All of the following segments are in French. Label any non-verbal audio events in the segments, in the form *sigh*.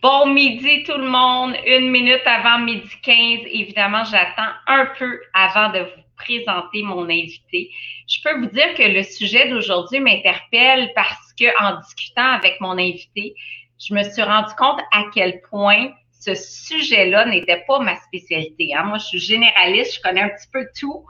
Bon midi tout le monde, une minute avant midi 15. Évidemment, j'attends un peu avant de vous présenter mon invité. Je peux vous dire que le sujet d'aujourd'hui m'interpelle parce que en discutant avec mon invité, je me suis rendu compte à quel point ce sujet-là n'était pas ma spécialité. Hein. Moi, je suis généraliste, je connais un petit peu tout,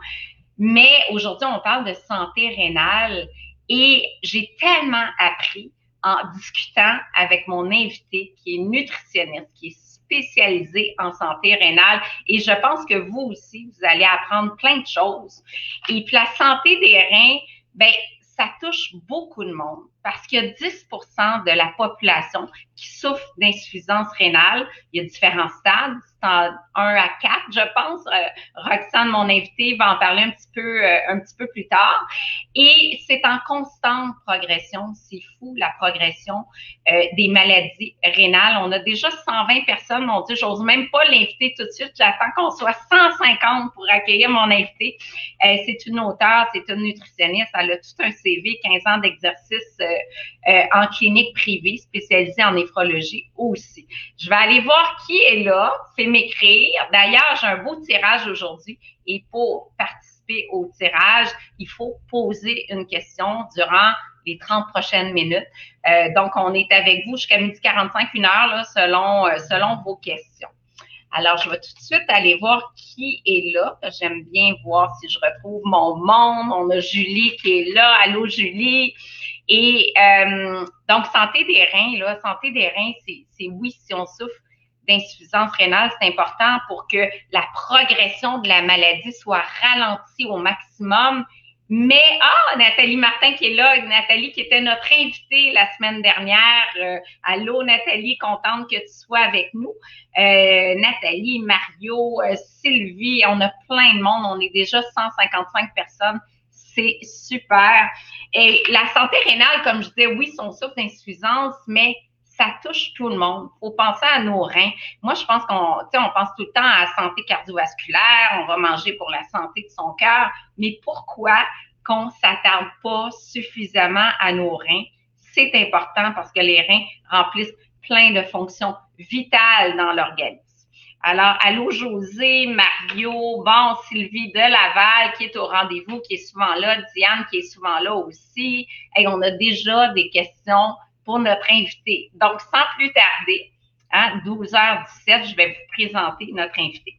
mais aujourd'hui, on parle de santé rénale et j'ai tellement appris en discutant avec mon invité qui est nutritionniste, qui est spécialisé en santé rénale. Et je pense que vous aussi, vous allez apprendre plein de choses. Et puis la santé des reins, ben ça touche beaucoup de monde parce qu'il y a 10% de la population qui souffre d'insuffisance rénale. Il y a différents stades en 1 à 4, je pense. Euh, Roxane, mon invité, va en parler un petit peu, euh, un petit peu plus tard. Et c'est en constante progression. C'est fou, la progression euh, des maladies rénales. On a déjà 120 personnes. Mon Dieu, j'ose même pas l'inviter tout de suite. J'attends qu'on soit 150 pour accueillir mon invité. c'est une auteure, c'est une nutritionniste. Elle a tout un CV, 15 ans d'exercice en clinique privée spécialisée en néphrologie aussi. Je vais aller voir qui est là m'écrire. D'ailleurs, j'ai un beau tirage aujourd'hui et pour participer au tirage, il faut poser une question durant les 30 prochaines minutes. Euh, donc, on est avec vous jusqu'à midi 45, une heure, selon, euh, selon vos questions. Alors, je vais tout de suite aller voir qui est là. J'aime bien voir si je retrouve mon monde. On a Julie qui est là. Allô, Julie? Et euh, donc, santé des reins, là, santé des reins, c'est oui, si on souffre d'insuffisance rénale, c'est important pour que la progression de la maladie soit ralentie au maximum. Mais, ah, Nathalie Martin qui est là, Nathalie qui était notre invitée la semaine dernière. Euh, allô, Nathalie, contente que tu sois avec nous. Euh, Nathalie, Mario, euh, Sylvie, on a plein de monde. On est déjà 155 personnes. C'est super. Et la santé rénale, comme je disais, oui, son souffre d'insuffisance, mais ça touche tout le monde. faut penser à nos reins. Moi, je pense qu'on on pense tout le temps à la santé cardiovasculaire, on va manger pour la santé de son cœur, mais pourquoi qu'on s'attarde pas suffisamment à nos reins? C'est important parce que les reins remplissent plein de fonctions vitales dans l'organisme. Alors, allô José, Mario, bon, Sylvie de Laval qui est au rendez-vous, qui est souvent là, Diane qui est souvent là aussi. Et on a déjà des questions pour notre invité. Donc, sans plus tarder, hein, 12h17, je vais vous présenter notre invité.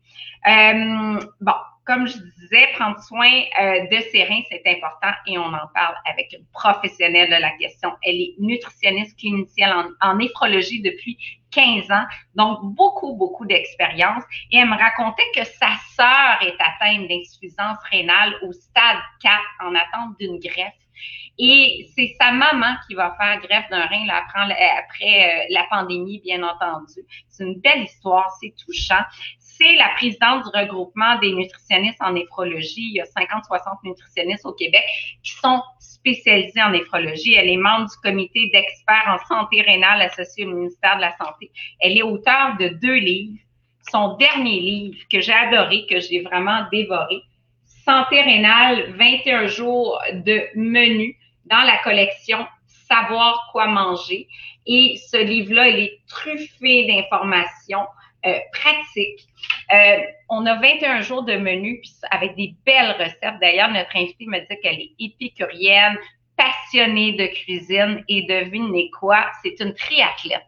Euh, bon, comme je disais, prendre soin euh, de ses reins, c'est important et on en parle avec une professionnelle de la question. Elle est nutritionniste clinicienne en, en néphrologie depuis 15 ans, donc beaucoup, beaucoup d'expérience. Et elle me racontait que sa sœur est atteinte d'insuffisance rénale au stade 4 en attente d'une greffe. Et c'est sa maman qui va faire greffe d'un rein là, après, euh, la pandémie, bien entendu. C'est une belle histoire, c'est touchant. C'est la présidente du regroupement des nutritionnistes en néphrologie. Il y a 50-60 nutritionnistes au Québec qui sont spécialisés en néphrologie. Elle est membre du comité d'experts en santé rénale associé au ministère de la Santé. Elle est auteure de deux livres. Son dernier livre que j'ai adoré, que j'ai vraiment dévoré, Santé rénale, 21 jours de menu dans la collection Savoir quoi manger. Et ce livre-là, il est truffé d'informations euh, pratiques. Euh, on a 21 jours de menu avec des belles recettes. D'ailleurs, notre invitée me dit qu'elle est épicurienne, passionnée de cuisine et devinez quoi, c'est une triathlète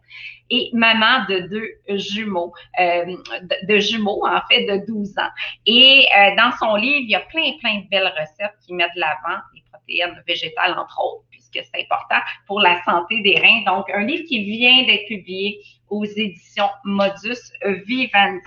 et maman de deux jumeaux, euh, de, jumeaux en fait de 12 ans. Et euh, dans son livre, il y a plein, plein de belles recettes qui mettent de l'avant les protéines végétales, entre autres, puisque c'est important pour la santé des reins. Donc, un livre qui vient d'être publié aux éditions Modus Vivendi.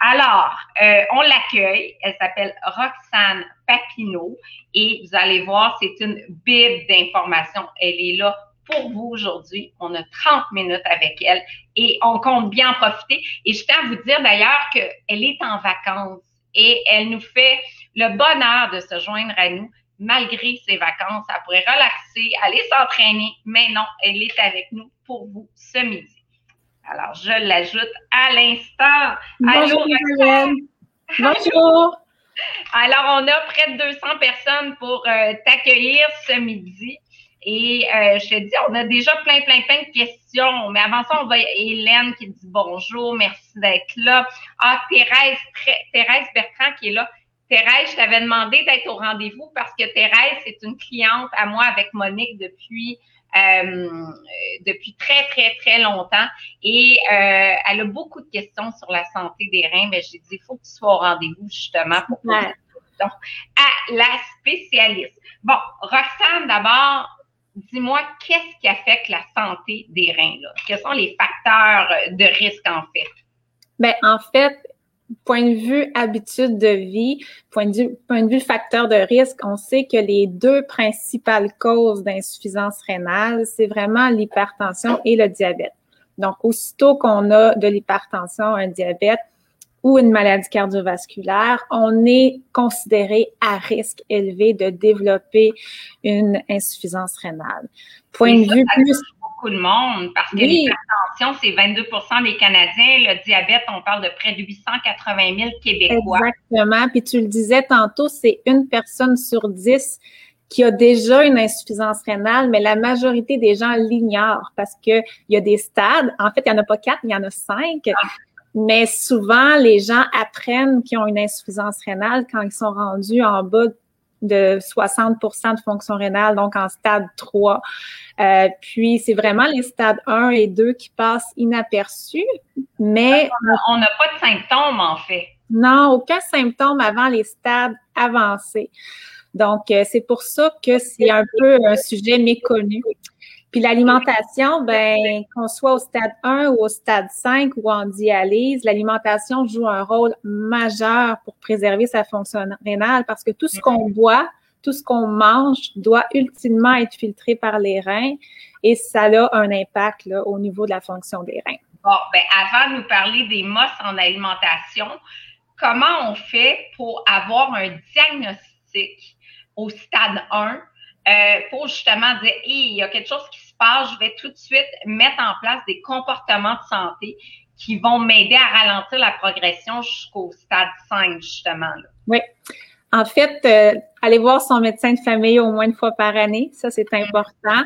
Alors, euh, on l'accueille. Elle s'appelle Roxane Papineau et vous allez voir, c'est une bible d'informations. Elle est là pour vous aujourd'hui. On a 30 minutes avec elle et on compte bien en profiter. Et je tiens à vous dire d'ailleurs qu'elle est en vacances et elle nous fait le bonheur de se joindre à nous malgré ses vacances. Elle pourrait relaxer, aller s'entraîner, mais non, elle est avec nous pour vous ce midi. Alors, je l'ajoute à l'instant. Bonjour, Bonjour. *laughs* Alors, on a près de 200 personnes pour euh, t'accueillir ce midi. Et euh, je te dis, on a déjà plein, plein, plein de questions. Mais avant ça, on va Hélène qui dit bonjour, merci d'être là. Ah, Thérèse, Thérèse Bertrand qui est là. Thérèse, je t'avais demandé d'être au rendez-vous parce que Thérèse, c'est une cliente à moi avec Monique depuis euh, depuis très, très, très longtemps. Et euh, elle a beaucoup de questions sur la santé des reins. Mais j'ai dit, il faut que tu sois au rendez-vous justement pour ouais. Donc, à la spécialiste. Bon, Roxane, d'abord, dis-moi, qu'est-ce qui affecte la santé des reins? Là? Quels sont les facteurs de risque, en fait? Bien, en fait, point de vue habitude de vie, point de vue, point de vue facteur de risque, on sait que les deux principales causes d'insuffisance rénale, c'est vraiment l'hypertension et le diabète. Donc, aussitôt qu'on a de l'hypertension, un diabète, ou une maladie cardiovasculaire, on est considéré à risque élevé de développer une insuffisance rénale. Point de vue plus beaucoup de monde parce que l'hypertension, c'est 22% des Canadiens. Le diabète, on parle de près de 880 000 Québécois. Exactement. Puis tu le disais tantôt, c'est une personne sur dix qui a déjà une insuffisance rénale, mais la majorité des gens l'ignorent parce que il y a des stades. En fait, il n'y en a pas quatre, il y en a cinq. Ah. Mais souvent, les gens apprennent qu'ils ont une insuffisance rénale quand ils sont rendus en bas de 60% de fonction rénale, donc en stade 3. Euh, puis, c'est vraiment les stades 1 et 2 qui passent inaperçus, mais... On n'a pas de symptômes, en fait. Non, aucun symptôme avant les stades avancés. Donc, euh, c'est pour ça que c'est un peu un sujet méconnu. Puis l'alimentation, ben, qu'on soit au stade 1 ou au stade 5 ou en dialyse, l'alimentation joue un rôle majeur pour préserver sa fonction rénale parce que tout ce qu'on boit, tout ce qu'on mange doit ultimement être filtré par les reins et ça a un impact là, au niveau de la fonction des reins. Bon, ben avant de nous parler des mosses en alimentation, comment on fait pour avoir un diagnostic au stade 1 euh, pour justement dire, il y a quelque chose qui se passe, je vais tout de suite mettre en place des comportements de santé qui vont m'aider à ralentir la progression jusqu'au stade 5, justement. Oui. En fait, euh, aller voir son médecin de famille au moins une fois par année, ça c'est important.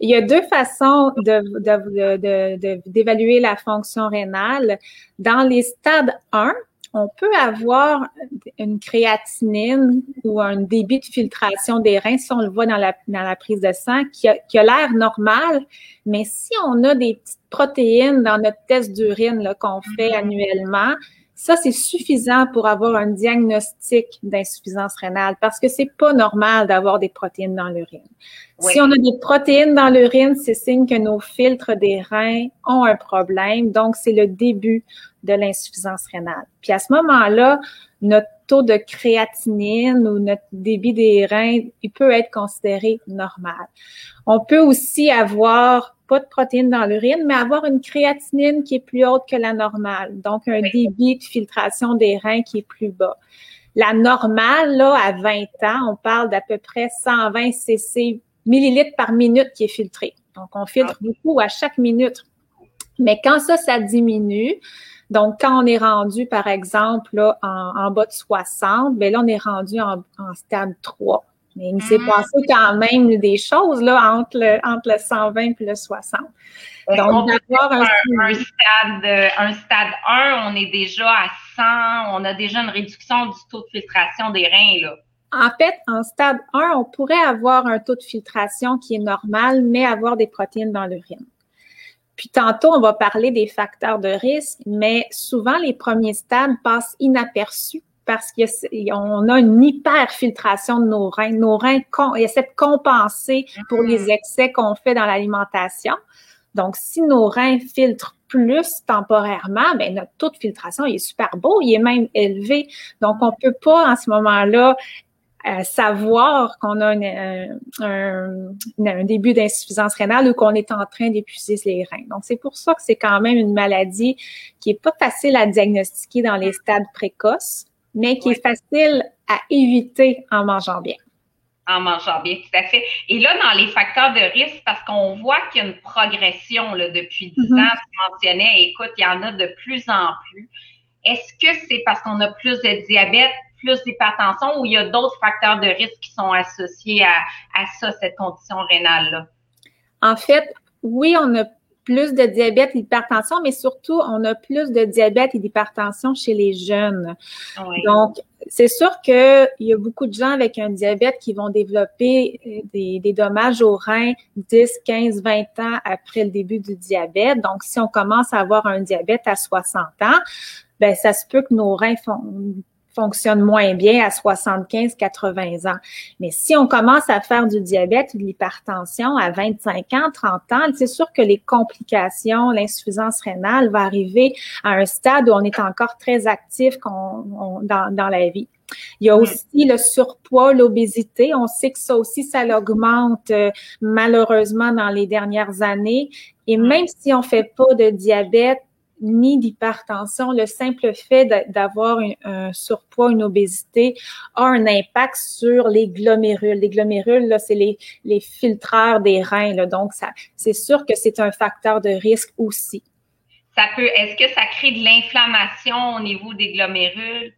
Il y a deux façons d'évaluer de, de, la fonction rénale. Dans les stades 1, on peut avoir une créatinine ou un débit de filtration des reins, si on le voit dans la, dans la prise de sang, qui a, qui a l'air normal, mais si on a des petites protéines dans notre test d'urine qu'on fait mm-hmm. annuellement, ça, c'est suffisant pour avoir un diagnostic d'insuffisance rénale parce que c'est pas normal d'avoir des protéines dans l'urine. Si on a des protéines dans l'urine, c'est signe que nos filtres des reins ont un problème. Donc, c'est le début de l'insuffisance rénale. Puis à ce moment-là, notre taux de créatinine ou notre débit des reins, il peut être considéré normal. On peut aussi avoir pas de protéines dans l'urine, mais avoir une créatinine qui est plus haute que la normale. Donc, un débit de filtration des reins qui est plus bas. La normale, là, à 20 ans, on parle d'à peu près 120 cc millilitres par minute qui est filtré. Donc, on filtre ah. beaucoup à chaque minute. Mais quand ça, ça diminue, donc, quand on est rendu, par exemple, là, en, bas de 60, bien là, on est rendu en, stade 3. Mais il s'est ah. passé quand même des choses là, entre, le, entre le 120 et le 60. Donc, d'avoir un, un, stade, un stade 1, on est déjà à 100, on a déjà une réduction du taux de filtration des reins. Là. En fait, en stade 1, on pourrait avoir un taux de filtration qui est normal, mais avoir des protéines dans l'urine. Puis tantôt, on va parler des facteurs de risque, mais souvent, les premiers stades passent inaperçus parce qu'on a une hyperfiltration de nos reins. Nos reins essaient de compenser pour les mm. excès qu'on fait dans l'alimentation. Donc, si nos reins filtrent plus temporairement, ben notre taux de filtration est super beau, il est même élevé. Donc, on peut pas en ce moment-là savoir qu'on a un, début d'insuffisance rénale ou qu'on est en train d'épuiser les reins. Donc, c'est pour ça que c'est quand même une maladie qui est pas facile à diagnostiquer dans les stades précoces, mais qui est facile à éviter en mangeant bien. En mangeant bien, tout à fait. Et là, dans les facteurs de risque, parce qu'on voit qu'il y a une progression là, depuis 10 mm-hmm. ans, tu mentionnais, écoute, il y en a de plus en plus. Est-ce que c'est parce qu'on a plus de diabète, plus d'hypertension ou il y a d'autres facteurs de risque qui sont associés à, à ça, cette condition rénale-là? En fait, oui, on a plus de diabète et d'hypertension, mais surtout, on a plus de diabète et d'hypertension chez les jeunes. Donc, c'est sûr qu'il y a beaucoup de gens avec un diabète qui vont développer euh, des, des, dommages aux reins 10, 15, 20 ans après le début du diabète. Donc, si on commence à avoir un diabète à 60 ans, ben ça se peut que nos reins font, fonctionne moins bien à 75, 80 ans. Mais si on commence à faire du diabète ou de l'hypertension à 25 ans, 30 ans, c'est sûr que les complications, l'insuffisance rénale va arriver à un stade où on est encore très actif dans, dans la vie. Il y a aussi le surpoids, l'obésité. On sait que ça aussi, ça l'augmente euh, malheureusement dans les dernières années. Et même si on fait pas de diabète, ni d'hypertension, le simple fait d'avoir un, surpoids, une obésité a un impact sur les glomérules. Les glomérules, là, c'est les, les filtreurs des reins. Là, donc, ça, c'est sûr que c'est un facteur de risque aussi. Ça peut, est-ce que ça crée de l'inflammation au niveau des glomérules?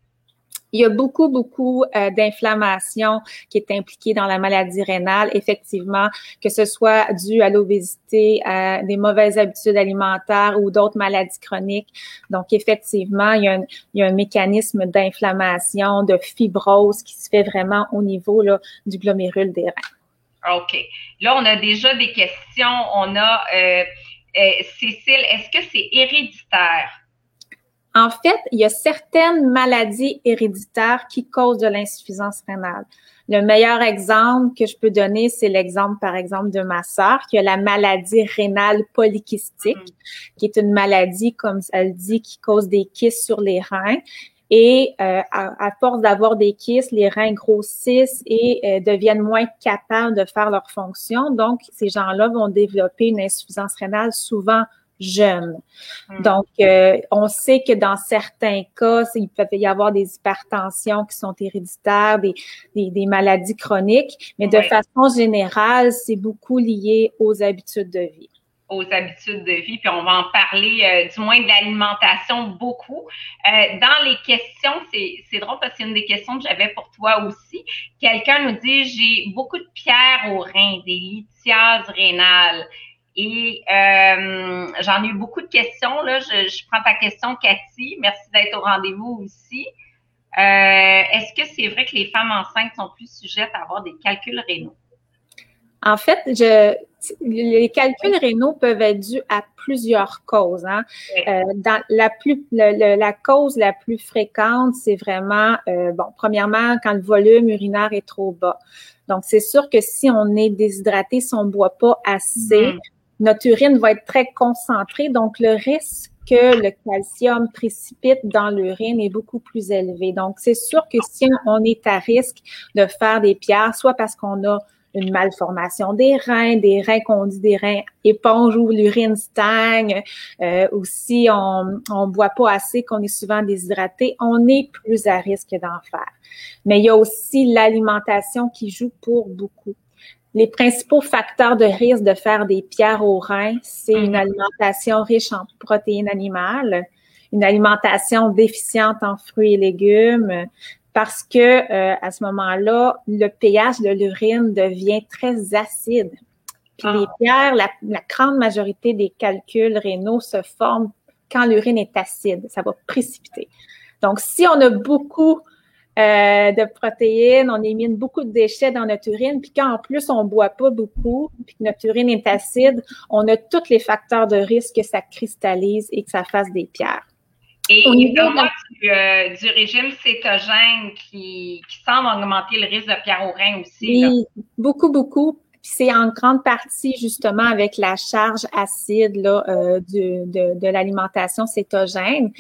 Il y a beaucoup, beaucoup euh, d'inflammation qui est impliquée dans la maladie rénale, effectivement, que ce soit dû à l'obésité, à des mauvaises habitudes alimentaires ou d'autres maladies chroniques. Donc, effectivement, il y a un, mécanisme d'inflammation, de fibrose qui se fait vraiment au niveau du glomérule des reins. OK. Là, on a déjà des questions. On a, euh, euh, Cécile, est-ce que c'est héréditaire? En fait, il y a certaines maladies héréditaires qui causent de l'insuffisance rénale. Le meilleur exemple que je peux donner, c'est l'exemple, par exemple, de ma sœur qui a la maladie rénale polykystique, mm. qui est une maladie, comme elle dit, qui cause des kystes sur les reins. Et euh, à, force d'avoir des kystes, les reins grossissent et euh, deviennent moins capables de faire leur fonction. Donc, ces gens-là vont développer une insuffisance rénale souvent jeunes. Hmm. Donc, euh, on sait que dans certains cas, il peut y avoir des hypertensions qui sont héréditaires, des, des, maladies chroniques, mais de façon générale, c'est beaucoup lié aux habitudes de vie aux habitudes de vie, puis on va en parler euh, du moins de l'alimentation beaucoup. Euh, dans les questions, c'est drôle parce que c'est une des questions que j'avais pour toi aussi. Quelqu'un nous dit j'ai beaucoup de pierres aux reins, des lithiases rénales. Et euh, j'en ai eu beaucoup de questions. Là. Je, prends ta question, Cathy. Merci d'être au rendez-vous aussi. Euh, est-ce que c'est vrai que les femmes enceintes sont plus sujettes à avoir des calculs rénaux? En fait, je, les calculs rénaux peuvent être dus à plusieurs causes. Hein. Euh, dans la, plus, la cause la plus fréquente, c'est vraiment, bon, premièrement, quand le volume urinaire est trop bas. Donc, c'est sûr que si on est déshydraté, si on ne boit pas assez, mm notre urine va être très concentrée, donc le risque que le calcium précipite dans l'urine est beaucoup plus élevé. Donc, c'est sûr que si on est à risque de faire des pierres, soit parce qu'on a une malformation des reins, des reins qu'on dit des reins éponges où l'urine stagne, euh, ou si on on boit pas assez, qu'on est souvent déshydraté, on est plus à risque d'en faire. Mais il y a aussi l'alimentation qui joue pour beaucoup. Les principaux facteurs de risque de faire des pierres aux reins, c'est une mhm. alimentation riche en protéines animales, une alimentation déficiente en fruits et légumes, parce que euh, à ce moment-là, le pH de l'urine devient très acide. Puis les ah. pierres, la, la, grande majorité des calculs rénaux se forment quand l'urine est acide. Ça va précipiter. Donc, si on a beaucoup euh, de protéines, on élimine beaucoup de déchets dans notre urine, puis quand en plus on boit pas beaucoup, puis que notre urine est acide, on a tous les facteurs de risque que ça cristallise et que ça fasse des pierres. Et au niveau du, euh, du, régime cétogène qui, qui, semble augmenter le risque de pierre au rein aussi. Oui, beaucoup, beaucoup c'est en grande partie justement avec la charge acide là, euh, de, de l'alimentation cétogène.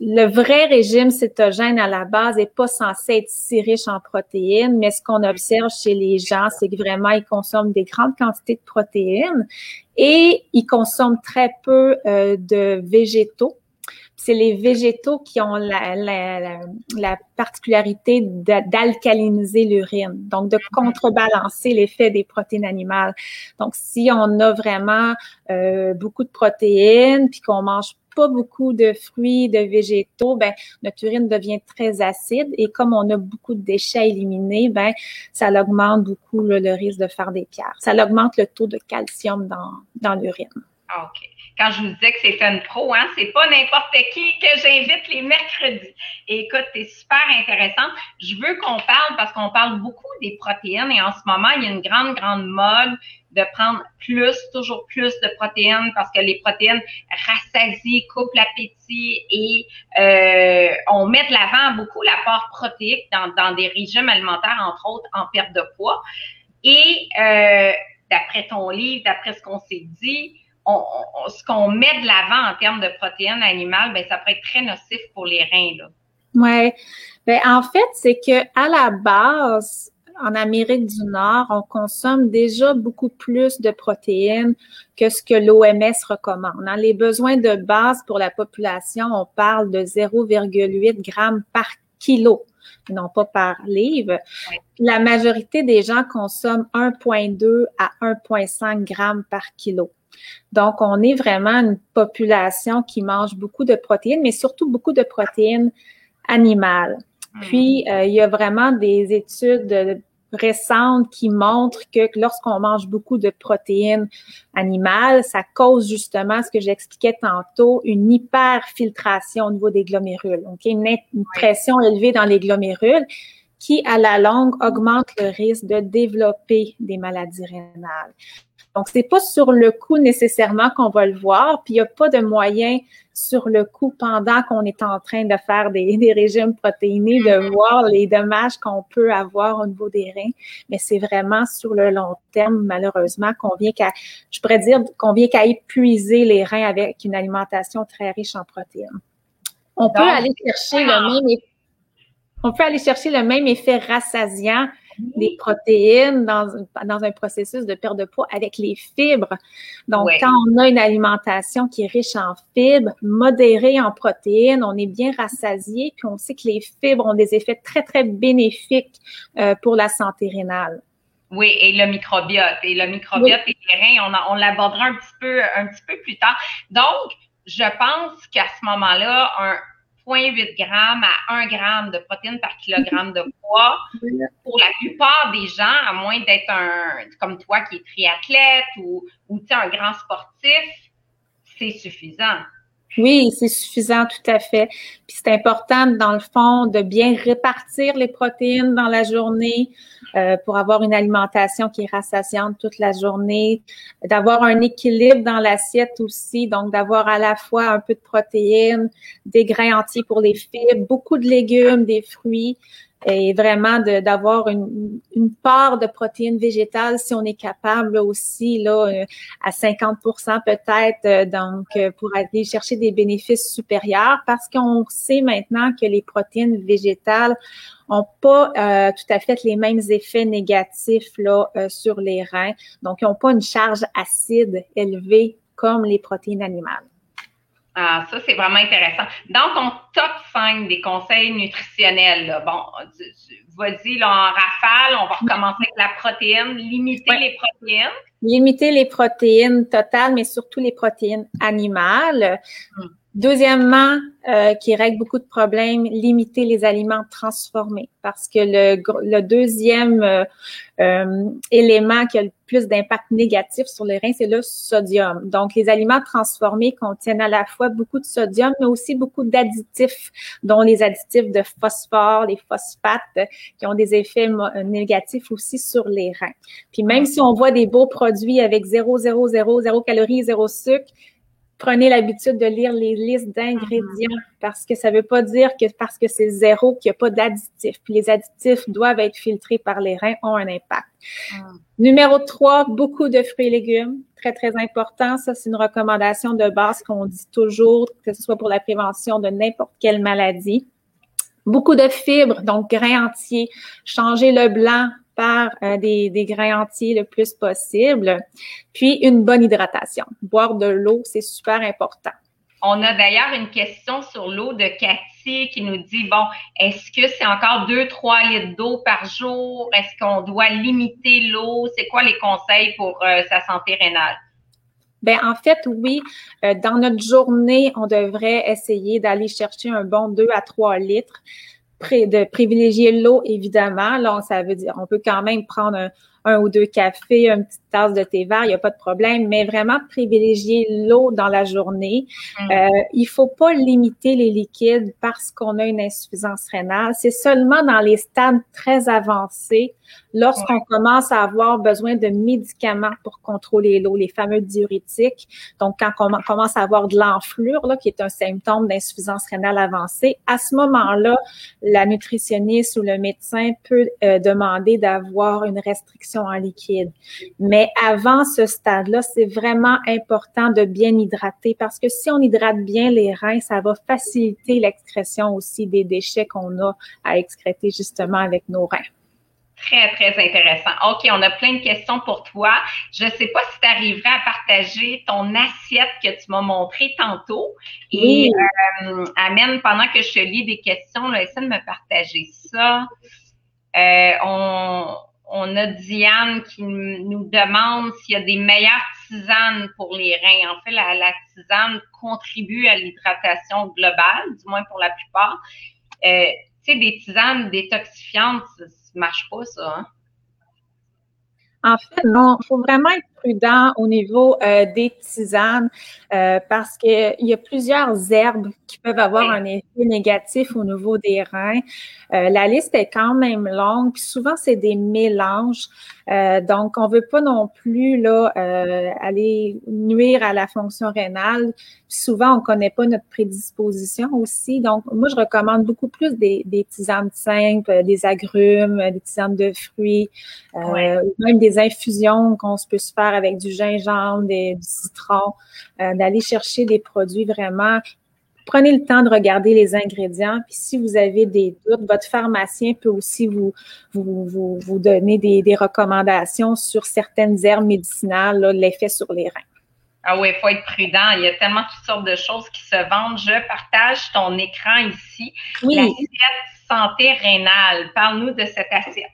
Le vrai régime cétogène à la base n'est pas censé être si riche en protéines, mais ce qu'on observe chez les gens, c'est que vraiment ils consomment des grandes quantités de protéines et ils consomment très peu euh, de végétaux c'est les végétaux qui ont la, la, la, particularité d'alcaliniser l'urine, donc de contrebalancer l'effet des protéines animales. Donc, si on a vraiment euh, beaucoup de protéines, puis qu'on mange pas beaucoup de fruits, de végétaux, ben notre urine devient très acide et comme on a beaucoup de déchets à éliminer, ben ça augmente beaucoup le, risque de faire des pierres. Ça augmente le taux de calcium dans, dans l'urine. Ah, OK quand je vous disais que c'était une pro, hein, c'est pas n'importe qui que j'invite les mercredis. Écoute, c'est super intéressant. Je veux qu'on parle parce qu'on parle beaucoup des protéines et en ce moment, il y a une grande, grande mode de prendre plus, toujours plus de protéines parce que les protéines rassasient, coupent l'appétit et euh, on met de l'avant beaucoup l'apport protéique dans, dans des régimes alimentaires, entre autres en perte de poids. Et euh, d'après ton livre, d'après ce qu'on s'est dit, ce qu'on met de l'avant en termes de protéines animales, ben, ça peut être très nocif pour les reins. Là. Ouais. Ben, en fait, c'est que à la base, en Amérique du Nord, on consomme déjà beaucoup plus de protéines que ce que l'OMS recommande. Dans les besoins de base pour la population, on parle de 0,8 grammes par kilo, non pas par livre. La majorité des gens consomment 1,2 à 1,5 grammes par kilo. Donc, on est vraiment une population qui mange beaucoup de protéines, mais surtout beaucoup de protéines animales. Hmm. Puis, euh, il y a vraiment des études récentes qui montrent que lorsqu'on mange beaucoup de protéines animales, ça cause justement ce que j'expliquais tantôt, une hyperfiltration au niveau des glomérules. Une, une pression élevée dans les glomérules qui, à la longue, augmente le risque de développer des maladies rénales. Donc, c'est pas sur le coup nécessairement qu'on va le voir, puis il n'y a pas de moyen sur le coup pendant qu'on est en train de faire des, *laughs* des régimes protéinés de mm-hmm. voir les dommages qu'on peut avoir au niveau des reins, mais c'est vraiment sur le long terme, malheureusement, qu'on vient qu'à, je pourrais dire qu'on vient qu'à épuiser les reins avec une alimentation très riche en protéines. On peut aller chercher le même on peut aller chercher le même effet rassasiant des protéines dans, dans un processus de perte de poids avec les fibres. Donc, quand on a une alimentation qui est riche en fibres, modérée en protéines, on est bien rassasié, puis on sait que les fibres ont des effets très, très bénéfiques euh, pour la santé rénale. Oui, et le microbiote. Et le microbiote et les reins, on, on l'abordera un petit peu un petit peu plus tard. Donc, je pense qu'à ce moment-là, un, 0,8 grammes à 1 gramme de protéines par kilogramme de poids. *laughs* Pour la plupart des gens, à moins d'être un, comme toi qui est triathlète ou, ou un grand sportif, c'est suffisant. Oui, c'est suffisant, tout à fait. Puis c'est important, dans le fond, de bien répartir les protéines dans la journée euh, pour avoir une alimentation qui est rassasiante toute la journée, d'avoir un équilibre dans l'assiette aussi, donc d'avoir à la fois un peu de protéines, des grains entiers pour les fibres, beaucoup de légumes, des fruits, et vraiment d'avoir une, part de protéines végétales si on est capable aussi là euh, à 50% peut-être euh, donc euh, pour aller chercher des bénéfices supérieurs parce qu'on sait maintenant que les protéines végétales ont pas tout à fait les mêmes effets négatifs là sur les reins donc ils n'ont pas une charge acide élevée comme les protéines animales. Ah, ça, c'est vraiment intéressant. Dans ton top 5 des conseils nutritionnels, bon, vas-y, là, en rafale, on va recommencer avec la protéine, limiter les protéines. Limiter les protéines totales, mais surtout les protéines animales. Hmm. Deuxièmement, euh, qui règle beaucoup de problèmes, limiter les aliments transformés, parce que le, le deuxième euh, euh, élément qui a le plus d'impact négatif sur les reins, c'est le sodium. Donc, les aliments transformés contiennent à la fois beaucoup de sodium, mais aussi beaucoup d'additifs, dont les additifs de phosphore, les phosphates, qui ont des effets négatifs aussi sur les reins. Puis même si on voit des beaux produits avec 0, 0, 0, 0 calories, 0 sucre, prenez l'habitude de lire les listes d'ingrédients parce que ça ne veut pas dire que parce que c'est zéro qu'il n'y a pas d'additifs. Puis les additifs doivent être filtrés par les reins, ont un impact. Ah. Numéro 3, beaucoup de fruits et légumes. Très, très important. Ça, c'est une recommandation de base qu'on dit toujours, que ce soit pour la prévention de n'importe quelle maladie. Beaucoup de fibres, donc grains entiers. Changer le blanc par euh, des, des, grains entiers le plus possible. Puis une bonne hydratation. Boire de l'eau, c'est super important. On a d'ailleurs une question sur l'eau de Cathy qui nous dit, bon, est-ce que c'est encore 2-3 litres d'eau par jour? Est-ce qu'on doit limiter l'eau? C'est quoi les conseils pour euh, sa santé rénale? Ben en fait, oui. Euh, dans notre journée, on devrait essayer d'aller chercher un bon 2 à 3 litres. De privilégier l'eau, évidemment. Là, ça veut dire on peut quand même prendre un, un ou deux cafés, une petite tasse de thé vert, il n'y a pas de problème, mais vraiment privilégier l'eau dans la journée. Mm. Euh, il faut pas limiter les liquides parce qu'on a une insuffisance rénale. C'est seulement dans les stades très avancés, lorsqu'on commence à avoir besoin de médicaments pour contrôler l'eau, les fameux diurétiques. Donc, quand on commence à avoir de l'enflure, là, qui est un symptôme d'insuffisance rénale avancée, à ce moment-là, la nutritionniste ou le médecin peut euh, demander d'avoir une restriction en liquide. Mais avant ce stade-là, c'est vraiment important de bien hydrater parce que si on hydrate bien les reins, ça va faciliter l'excrétion aussi des déchets qu'on a à excréter justement avec nos reins. Très, très intéressant. OK, on a plein de questions pour toi. Je ne sais pas si tu arriverais à partager ton assiette que tu m'as montrée tantôt. Et euh, amène, pendant que je te lis des questions, là, essaie de me partager ça. Euh, on, on a Diane qui nous demande s'il y a des meilleures tisanes pour les reins. En fait, la, tisane contribue à l'hydratation globale, du moins pour la plupart. Euh, tu sais, des tisanes détoxifiantes, marche pas, ça. Hein? En fait, non, il faut vraiment être prudent au niveau euh, des tisanes euh, parce qu'il y a plusieurs herbes qui peuvent avoir un effet négatif au niveau des reins. Euh, la liste est quand même longue, puis souvent c'est des mélanges. donc, on veut pas non plus là aller nuire à la fonction rénale. souvent, on connaît pas notre prédisposition aussi. Donc, moi, je recommande beaucoup plus des, des tisanes simples, des agrumes, des tisanes de fruits, même des infusions qu'on peut se faire avec du gingembre, des, du citron, euh, d'aller chercher des produits vraiment. Prenez le temps de regarder les ingrédients. Puis si vous avez des doutes, votre pharmacien peut aussi vous, vous, vous, donner des, des, recommandations sur certaines herbes médicinales, l'effet sur les reins. Ah oui, il faut être prudent. Il y a tellement toutes sortes de choses qui se vendent. Je partage ton écran ici. Oui. L'assiette santé rénale. Parle-nous de cette assiette.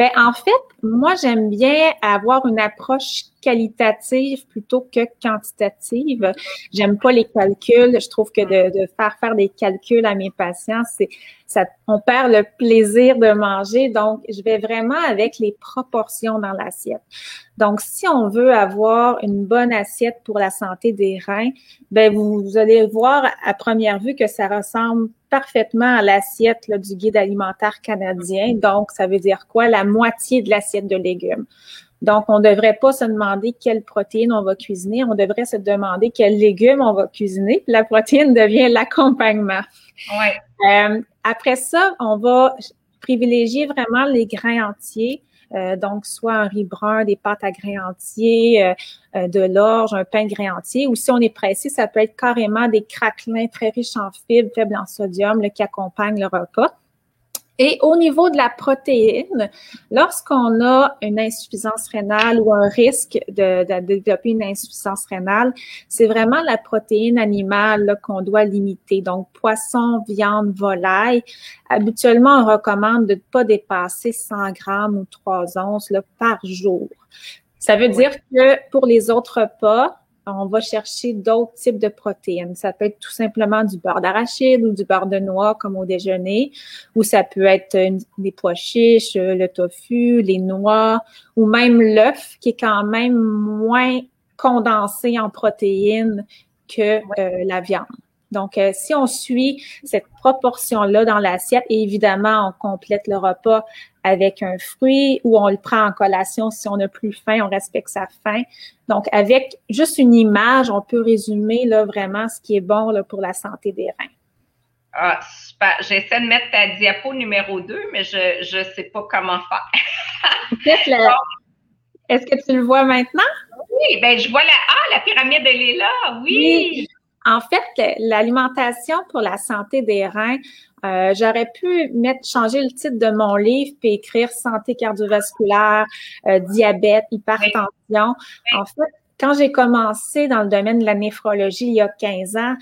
Ben en fait, moi j'aime bien avoir une approche qualitative plutôt que quantitative. J'aime pas les calculs. Je trouve que de, faire faire des calculs à mes patients, c'est ça, on perd le plaisir de manger. Donc, je vais vraiment avec les proportions dans l'assiette. Donc, si on veut avoir une bonne assiette pour la santé des reins, ben vous, allez voir à première vue que ça ressemble parfaitement à l'assiette du guide alimentaire canadien. Donc, ça veut dire quoi? La moitié de l'assiette de légumes. Donc, on ne devrait pas se demander quelle protéine on va cuisiner, on devrait se demander quels légumes on va cuisiner. la protéine devient l'accompagnement. Ouais. Euh, après ça, on va privilégier vraiment les grains entiers. Euh, donc, soit un riz brun, des pâtes à grains entiers, euh, euh, de l'orge, un pain de grains entier. Ou si on est pressé, ça peut être carrément des craquelins très riches en fibres, faibles en sodium, qui accompagnent le repas. Et au niveau de la protéine, lorsqu'on a une insuffisance rénale ou un risque de, développer une insuffisance rénale, c'est vraiment la protéine animale qu'on doit limiter. Donc, poisson, viande, volaille. Habituellement, on recommande de ne pas dépasser 100 grammes ou 3 onces par jour. Ça veut dire que pour les autres repas, on va chercher d'autres types de protéines. Ça peut être tout simplement du beurre d'arachide ou du beurre de noix comme au déjeuner, ou ça peut être des pois chiches, le tofu, les noix, ou même l'œuf qui est quand même moins condensé en protéines que euh, la viande. Donc, euh, si on suit cette proportion-là dans l'assiette, et évidemment, on complète le repas avec un fruit ou on le prend en collation si on n'a plus faim, on respecte sa faim. Donc, avec juste une image, on peut résumer là, vraiment ce qui est bon là, pour la santé des reins. Ah, super. J'essaie de mettre ta diapo numéro 2, mais je ne sais pas comment faire. *laughs* Est-ce que tu le vois maintenant? Oui, ben je vois la. Ah, la pyramide, elle est là, oui. En fait, l'alimentation pour la santé des reins, euh, j'aurais pu mettre changer le titre de mon livre puis écrire santé cardiovasculaire, euh, diabète, hypertension. En fait, quand j'ai commencé dans le domaine de la néphrologie il y a 15 ans,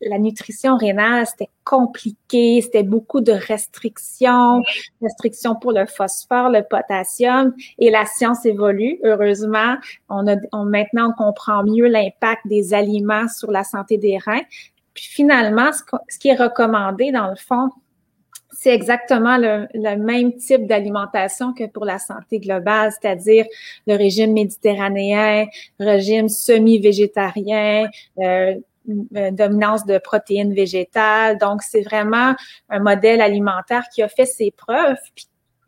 la nutrition rénale, c'était compliqué, c'était beaucoup de restrictions, restrictions pour le phosphore, le potassium, et la science évolue. Heureusement, on a on, maintenant on comprend mieux l'impact des aliments sur la santé des reins. Puis finalement, ce qui est recommandé dans le fond, c'est exactement le, même type d'alimentation que pour la santé globale, c'est-à-dire le régime méditerranéen, régime semi-végétarien, euh, dominance de protéines végétales. Donc, c'est vraiment un modèle alimentaire qui a fait ses preuves.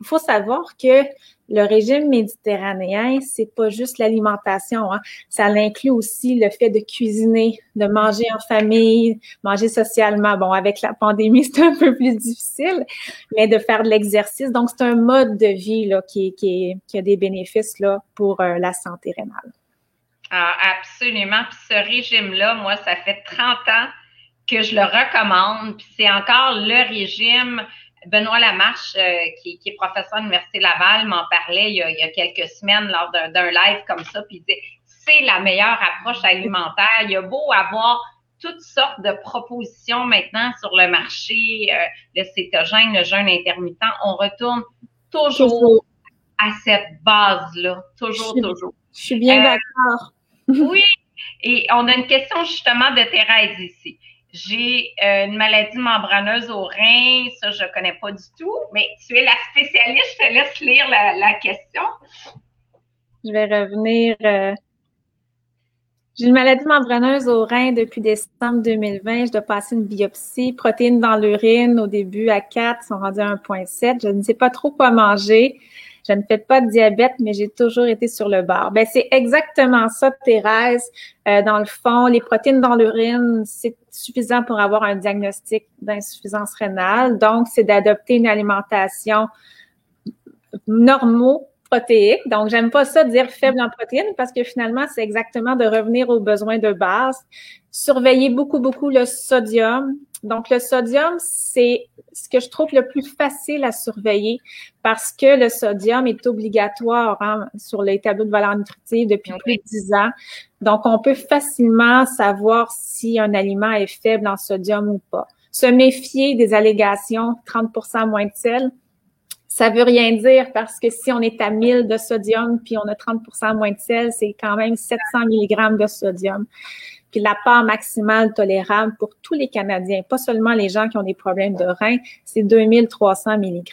il faut savoir que le régime méditerranéen, c'est pas juste l'alimentation, hein. ça inclut aussi le fait de cuisiner, de manger en famille, manger socialement. Bon, avec la pandémie, *laughs* c'est un peu plus difficile, mais de faire de l'exercice. Donc, c'est un mode de vie qui, qui a des bénéfices là, pour euh, la santé rénale. Ah, absolument. Puis ce régime-là, moi, ça fait 30 ans que je le recommande. Puis c'est encore le régime Benoît Lamarche, euh, qui, est professeur à l'Université Laval, m'en parlait il y, a, quelques semaines lors d'un live comme ça, puis il disait c'est la meilleure approche alimentaire. Il y a beau avoir toutes sortes de propositions maintenant sur le marché, euh, le cétogène, le jeûne intermittent, on retourne toujours à cette base-là, toujours, toujours. Je suis bien euh, d'accord. Oui, et on a une question justement de Thérèse ici. J'ai euh, une maladie membraneuse au rein, ça je connais pas du tout, mais tu es la spécialiste, je te laisse lire la, question. Je vais revenir. Euh, j'ai une maladie membraneuse au rein depuis décembre 2020. Je dois passer une biopsie. Protéines dans l'urine au début à 4 sont rendues à 1,7. Je ne sais pas trop quoi manger. Je ne fais pas de diabète, mais j'ai toujours été sur le bord. Ben, c'est exactement ça, Thérèse. Euh, dans le fond, les protéines dans l'urine, c'est suffisant pour avoir un diagnostic d'insuffisance rénale. Donc, c'est d'adopter une alimentation normaux protéique. Donc, j'aime pas ça dire faible en protéines parce que finalement, c'est exactement de revenir aux besoins de base. Surveiller beaucoup, beaucoup le sodium. Donc, le sodium, c'est ce que je trouve le plus facile à surveiller parce que le sodium est obligatoire hein, sur les tableaux de valeur nutritive depuis plus de 10 ans. Donc, on peut facilement savoir si un aliment est faible en sodium ou pas. Se méfier des allégations 30% moins de sel ça veut rien dire parce que si on est à 1000 de sodium puis on a 30% moins de sel, c'est quand même 700 mg de sodium. Puis la part maximale tolérable pour tous les Canadiens, pas seulement les gens qui ont des problèmes de rein, c'est 2300 mg.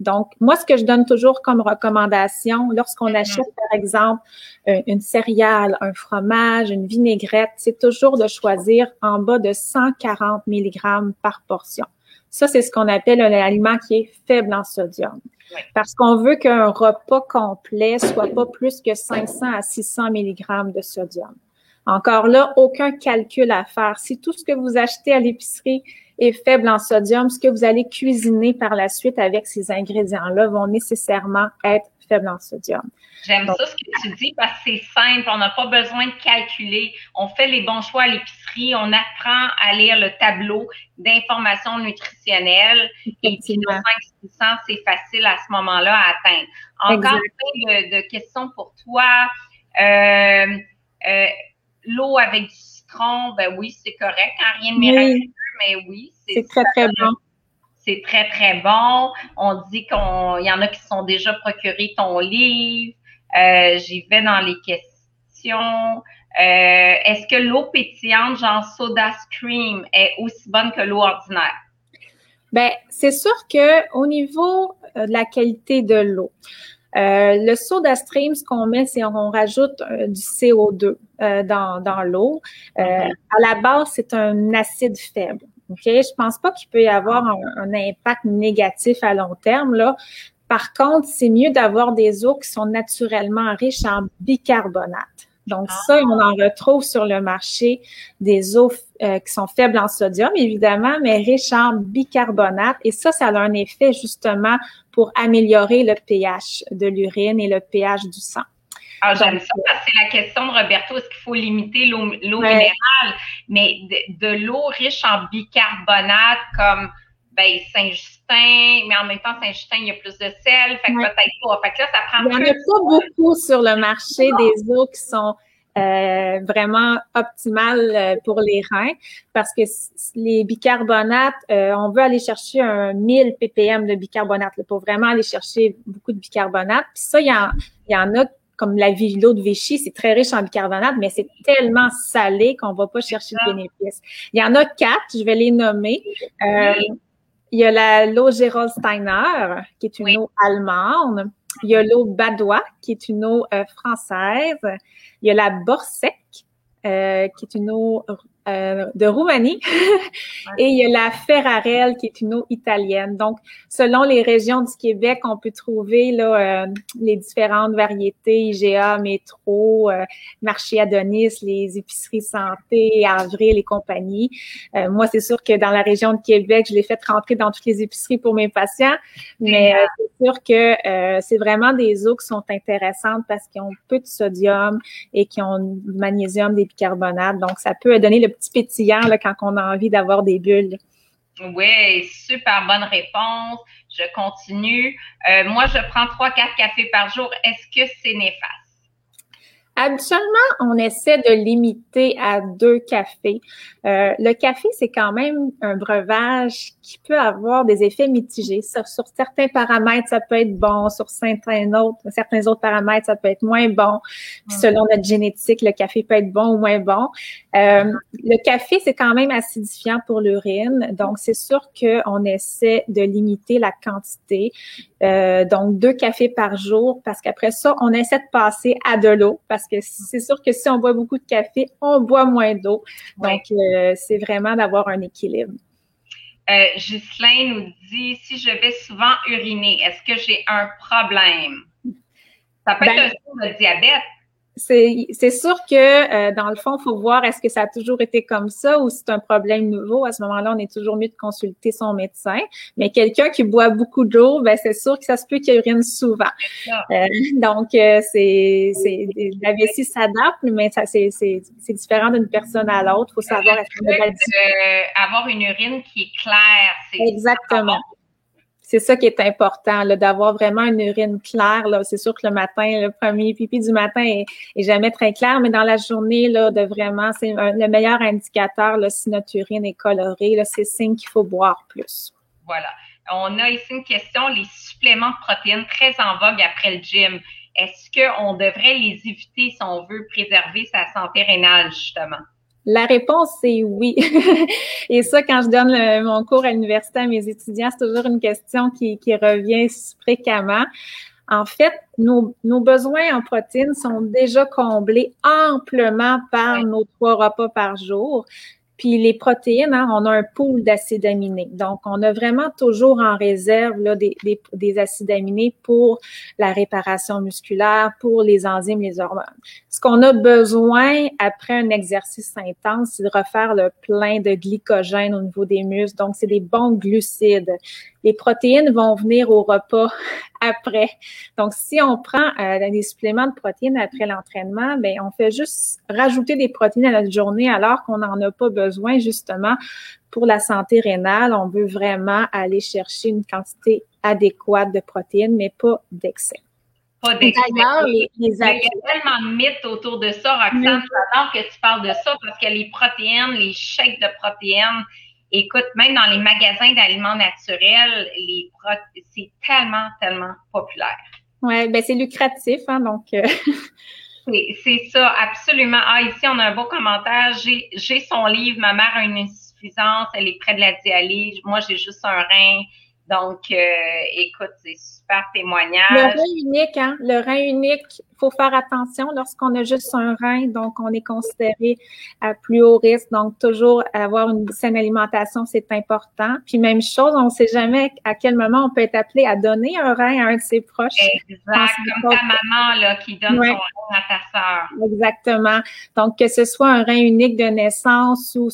Donc, moi, ce que je donne toujours comme recommandation, lorsqu'on mm-hmm. achète, par exemple, une céréale, un fromage, une vinaigrette, c'est toujours de choisir en bas de 140 mg par portion. Ça, c'est ce qu'on appelle un aliment qui est faible en sodium. Parce qu'on veut qu'un repas complet soit pas plus que 500 à 600 mg de sodium. Encore là, aucun calcul à faire. Si tout ce que vous achetez à l'épicerie est faible en sodium, ce que vous allez cuisiner par la suite avec ces ingrédients-là vont nécessairement être faibles en sodium. J'aime ça ce que tu dis parce que c'est simple, on n'a pas besoin de calculer. On fait les bons choix à l'épicerie, on apprend à lire le tableau d'informations nutritionnelles et puis nos 5 c'est facile à ce moment-là à atteindre. Encore plein de, questions pour toi. Euh, euh, l'eau avec du citron, ben oui, c'est correct. Hein, rien de miraculeux, mais oui. C'est très, très bon. C'est très, très bon. On dit qu'il y en a qui sont déjà procurés ton livre. Euh, j'y vais dans les questions. Euh, est-ce que l'eau pétillante, genre soda stream, est aussi bonne que l'eau ordinaire? Ben, c'est sûr que au niveau euh, de la qualité de l'eau, le soda stream, ce qu'on met, c'est qu'on rajoute du CO2 dans, dans l'eau. À la base, c'est un acide faible. Ok, je pense pas qu'il peut y avoir un, un, impact négatif à long terme là, par contre, c'est mieux d'avoir des eaux qui sont naturellement riches en bicarbonate. Donc ah. ça, on en retrouve sur le marché des eaux euh, qui sont faibles en sodium, évidemment, mais riches en bicarbonate. Et ça, ça a un effet justement pour améliorer le pH de l'urine et le pH du sang. Ah, j'aime ça c'est la question de Roberto. Est-ce qu'il faut limiter l'eau minérale? Mais de l'eau riche en bicarbonate comme ben, Saint-Justin, mais en même temps, Saint-Justin, il y a plus de sel, fait que peut-être pas. Fait que là, ça prend Il n'y en a pas beaucoup sur le marché des eaux qui sont euh, vraiment optimale euh, pour les reins parce que les bicarbonates, euh, on veut aller chercher un 1000 ppm de bicarbonate pour vraiment aller chercher beaucoup de bicarbonate. Puis ça, il y en, il y en a comme la l'eau de Vichy, c'est très riche en bicarbonate, mais c'est tellement salé qu'on va pas chercher de bénéfice. Il y en a quatre, je vais les nommer. Euh, il y a la l'eau Gerolsteiner, qui est une eau allemande. Il y a l'eau Badois, qui est une eau euh, française. Il y a la Borsec, euh, qui est une eau euh, de Roumanie. *laughs* et il y a la Ferrarelle, qui est une eau italienne. Donc, selon les régions du Québec, on peut trouver là, euh, les différentes variétés IGA, Métro, euh, Marché Adonis, les épiceries santé, Avril et compagnie. moi, c'est sûr que dans la région de Québec, je l'ai fait rentrer dans toutes les épiceries pour mes patients, mais c'est sûr que c'est vraiment des eaux qui sont intéressantes parce qu'ils ont peu de sodium et qui ont du magnésium, des bicarbonates. Donc, ça peut donner le petit pétillant là, quand on a envie d'avoir des bulles. Oui, super bonne réponse. Je continue. Euh, moi, je prends 3-4 cafés par jour. Est-ce que c'est néfaste? Habituellement, on essaie de limiter à deux cafés. Euh, le café, c'est quand même un breuvage qui peut avoir des effets mitigés. Sur, certains paramètres, ça peut être bon. Sur certains autres, certains autres paramètres, ça peut être moins bon. Puis selon notre génétique, le café peut être bon ou moins bon. Euh, le café, c'est quand même acidifiant pour l'urine. Donc, c'est sûr qu'on essaie de limiter la quantité. Euh, donc, deux cafés par jour parce qu'après ça, on essaie de passer à de l'eau parce que c'est sûr que si on boit beaucoup de café, on boit moins d'eau. Donc, euh, c'est vraiment d'avoir un équilibre. Euh, nous dit si je vais souvent uriner, est-ce que j'ai un problème? Ça peut être ben un de diabète c'est sûr que euh, dans le fond, il faut voir est-ce que ça a toujours été comme ça ou c'est un problème nouveau. À ce moment-là, on est toujours mieux de consulter son médecin. Mais quelqu'un qui boit beaucoup d'eau, ben c'est sûr que ça se peut qu'il urine souvent. Euh, donc, euh, c'est la vessie s'adapte, mais ça c'est différent d'une personne à l'autre. Il faut savoir est-ce que avoir une urine qui est claire. Exactement c'est ça qui est important, d'avoir vraiment une urine claire. C'est sûr que le matin, le premier pipi du matin est, jamais très clair, mais dans la journée, là, de vraiment, c'est le meilleur indicateur si notre urine est colorée. C'est signe qu'il faut boire plus. Voilà. On a ici une question, les suppléments de protéines très en vogue après le gym. Est-ce qu'on devrait les éviter si on veut préserver sa santé rénale, justement? La réponse, c'est oui. *laughs* Et ça, quand je donne mon cours à l'université à mes étudiants, c'est toujours une question qui, qui revient fréquemment. En fait, nos, nos, besoins en protéines sont déjà comblés amplement par nos trois repas par jour. Puis les protéines, hein, on a un pool d'acides aminés. Donc, on a vraiment toujours en réserve là, des, des, des, acides aminés pour la réparation musculaire, pour les enzymes, les hormones. Ce qu'on a besoin après un exercice intense, c'est de refaire le plein de glycogène au niveau des muscles. Donc, c'est des bons glucides. Les protéines vont venir au repas *laughs* après. Donc, si on prend euh, des suppléments de protéines après l'entraînement, ben on fait juste rajouter des protéines à notre journée alors qu'on n'en a pas besoin justement pour la santé rénale. On veut vraiment aller chercher une quantité adéquate de protéines, mais pas d'excès. Pas d'excès. Il y a tellement de mythes autour de ça, Roxane. J'adore que tu parles de ça parce que les protéines, les shakes de protéines, Écoute, même dans les magasins d'aliments naturels, les c'est tellement, tellement populaire. Oui, ben c'est lucratif, hein, donc. Euh... *laughs* c'est ça, absolument. Ah, ici, on a un beau commentaire. J'ai son livre, Ma mère a une insuffisance, elle est près de la dialyse. Moi, j'ai juste un rein. Donc, euh, écoute, c'est super témoignage. Le rein unique, hein? Le rein unique, faut faire attention lorsqu'on a juste un rein, donc on est considéré à plus haut risque. Donc, toujours avoir une saine alimentation, c'est important. Puis même chose, on ne sait jamais à quel moment on peut être appelé à donner un rein à un de ses proches. Exact, comme ta maman là, qui donne son rein à ta sœur. Exactement. Donc, que ce soit un rein unique de naissance ou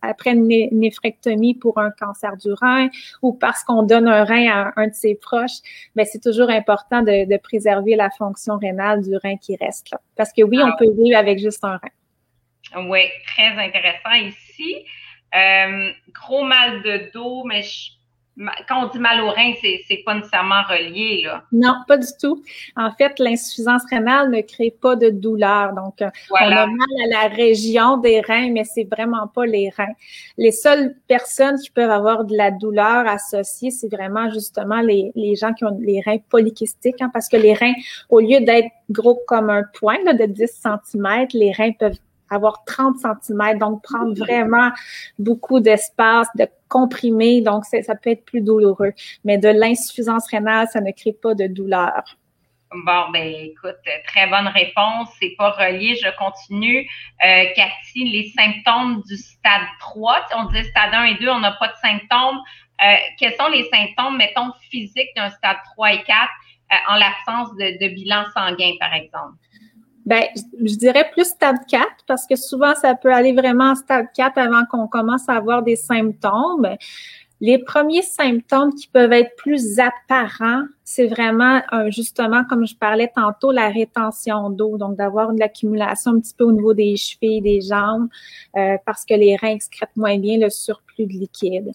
après une néphrectomie pour un cancer du rein ou parce qu'on donne un rein à un de ses proches, mais c'est toujours important de, de préserver la fonction rénale du rein qui reste là. Parce que oui, on ah peut vivre avec juste un rein. Oui, très intéressant ici. Euh, gros mal de dos, mais quand on dit mal au rein, c'est pas nécessairement relié, là. Non, pas du tout. En fait, l'insuffisance rénale ne crée pas de douleur. Donc, euh, on a mal à la région des reins, mais c'est vraiment pas les reins. Les seules personnes qui peuvent avoir de la douleur associée, c'est vraiment justement les, les gens qui ont les reins polykystiques, hein, parce que les reins, au lieu d'être gros comme un point là, de 10 cm, les reins peuvent avoir 30 cm, donc prendre vraiment beaucoup d'espace, de comprimer, donc ça peut être plus douloureux. Mais de l'insuffisance rénale, ça ne crée pas de douleur. Bon, ben écoute, très bonne réponse. C'est pas relié. Je continue. Euh, Cathy, les symptômes du stade 3, si on dit stade 1 et 2, on n'a pas de symptômes. Euh, quels sont les symptômes, mettons, physiques d'un stade 3 et 4 euh, en l'absence de, de bilan sanguin, par exemple? Ben, je dirais plus stade 4 parce que souvent ça peut aller vraiment en stade 4 avant qu'on commence à avoir des symptômes. Les premiers symptômes qui peuvent être plus apparents, c'est vraiment justement, comme je parlais tantôt, la rétention d'eau, donc d'avoir de l'accumulation un petit peu au niveau des chevilles, des jambes, euh, parce que les reins excrètent moins bien le surplus de liquide.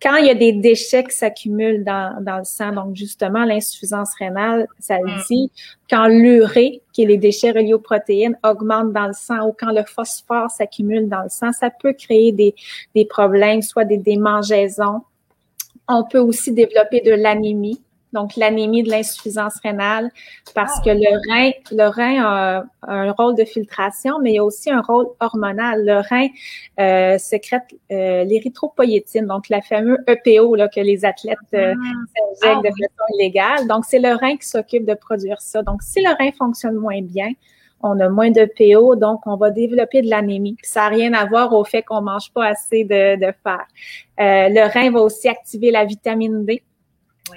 Quand il y a des déchets qui s'accumulent dans, dans le sang, donc justement l'insuffisance rénale, ça le mm. dit, quand l'urée, qui est les déchets reliés aux protéines, augmente dans le sang ou quand le phosphore s'accumule dans le sang, ça peut créer des, des problèmes, soit des démangeaisons. On peut aussi développer de l'anémie donc l'anémie de l'insuffisance rénale, parce que le rein, le rein a un rôle de filtration, mais il y a aussi un rôle hormonal. Le rein euh, sécrète euh, l'érythropoïétine, donc la fameuse EPO là, que les athlètes euh, ah. de ah façon illégale. Donc c'est le rein qui s'occupe de produire ça. Donc si le rein fonctionne moins bien, on a moins de PO, donc on va développer de l'anémie. Ça n'a rien à voir au fait qu'on mange pas assez de, de fer. Euh, le rein va aussi activer la vitamine D.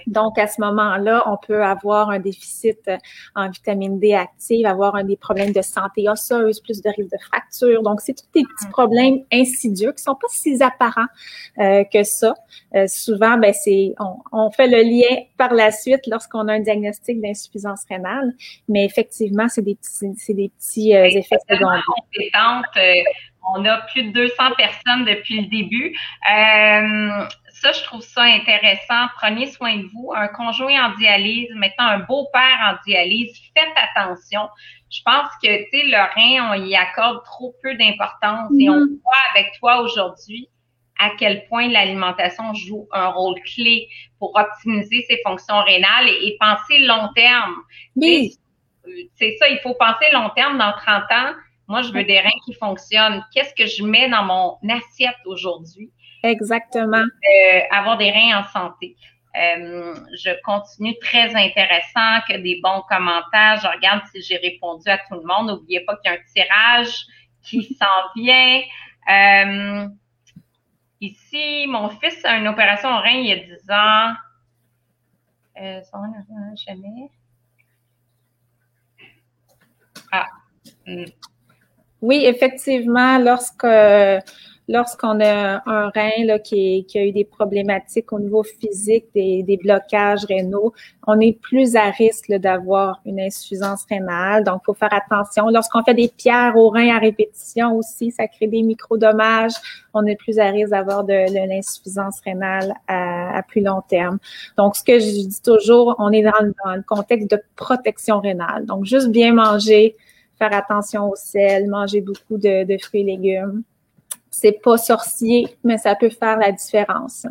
Donc, à ce moment-là, on peut avoir un déficit euh, en vitamine D active, avoir un des problèmes de santé osseuse, plus de risque de fracture. Donc, c'est tous des petits mm. problèmes insidieux qui sont pas si apparents euh, que ça. Euh, souvent, ben c'est on, on, fait le lien par la suite lorsqu'on a un diagnostic d'insuffisance rénale, mais effectivement, c'est des petits, c'est des petits effets secondaires. on a plus de 200 personnes depuis le début. Euh, ça, je trouve ça intéressant. Prenez soin de vous. Un conjoint en dialyse, maintenant un beau-père en dialyse, faites attention. Je pense que, tu sais, le rein, on y accorde trop peu d'importance et on voit avec toi aujourd'hui à quel point l'alimentation joue un rôle clé pour optimiser ses fonctions rénales et, penser long terme. Oui. C'est ça, il faut penser long terme dans 30 ans. Moi, je veux des reins qui fonctionnent. Qu'est-ce que je mets dans mon assiette aujourd'hui? Exactement. Euh, avoir des reins en santé. Euh, je continue très intéressant, que des bons commentaires. Je regarde si j'ai répondu à tout le monde. N'oubliez pas qu'il y a un tirage qui *laughs* s'en vient. Euh, ici, mon fils a une opération au rein il y a 10 ans. Euh, jamais. Ah. Hmm. Oui, effectivement, lorsque lorsqu'on a un rein qui, a eu des problématiques au niveau physique, des, blocages rénaux, on est plus à risque d'avoir une insuffisance rénale. Donc, il faut faire attention. Lorsqu'on fait des pierres au rein à répétition aussi, ça crée des micro-dommages. On est plus à risque d'avoir de, de l'insuffisance rénale à, plus long terme. Donc, ce que je dis toujours, on est dans, dans le contexte de protection rénale. Donc, juste bien manger, faire attention au sel, manger beaucoup de fruits et légumes c'est pas sorcier, mais ça peut faire la différence.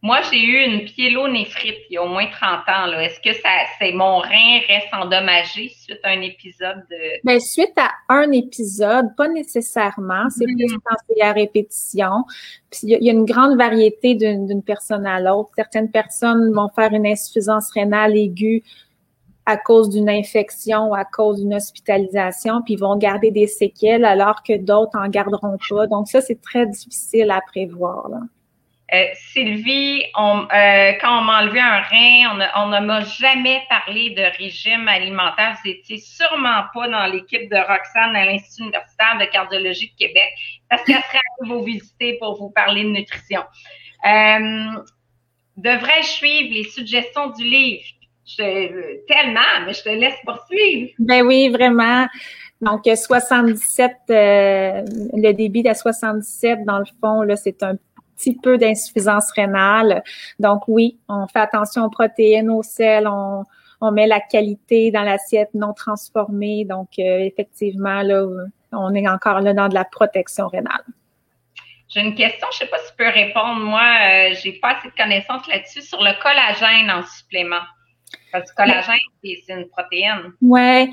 Moi, j'ai eu une pyélonéphrite il y a au moins 30 ans. Est-ce que ça, c'est mon rein reste endommagé suite à un épisode de. Bien, suite à un épisode, pas nécessairement. C'est plus mm-hmm. quand à répétition. Puis il y, a une grande variété d'une personne à l'autre. Certaines personnes vont faire une insuffisance rénale aiguë à cause d'une infection à cause d'une hospitalisation, puis ils vont garder des séquelles alors que d'autres en garderont pas. Donc ça, c'est très difficile à prévoir. Euh, Sylvie, euh, quand on m'a enlevé un rein, on ne m'a jamais parlé de régime alimentaire. Vous étiez sûrement pas dans l'équipe de Roxane à l'Institut universitaire de cardiologie de Québec parce qu'elle serait allée vous visiter pour vous parler de nutrition. Euh, devrais-je suivre les suggestions du livre? Je, tellement, mais je te laisse poursuivre. Ben oui, vraiment. Donc, 77, euh, le débit de 77, dans le fond, là, c'est un petit peu d'insuffisance rénale. Donc oui, on fait attention aux protéines, aux sels, on, on met la qualité dans l'assiette non transformée. Donc euh, effectivement, là, on est encore là dans de la protection rénale. J'ai une question, je sais pas si tu peux répondre. Moi, euh, j'ai pas assez de connaissances là-dessus sur le collagène en supplément. Parce que collagène, c'est une protéine. Ouais.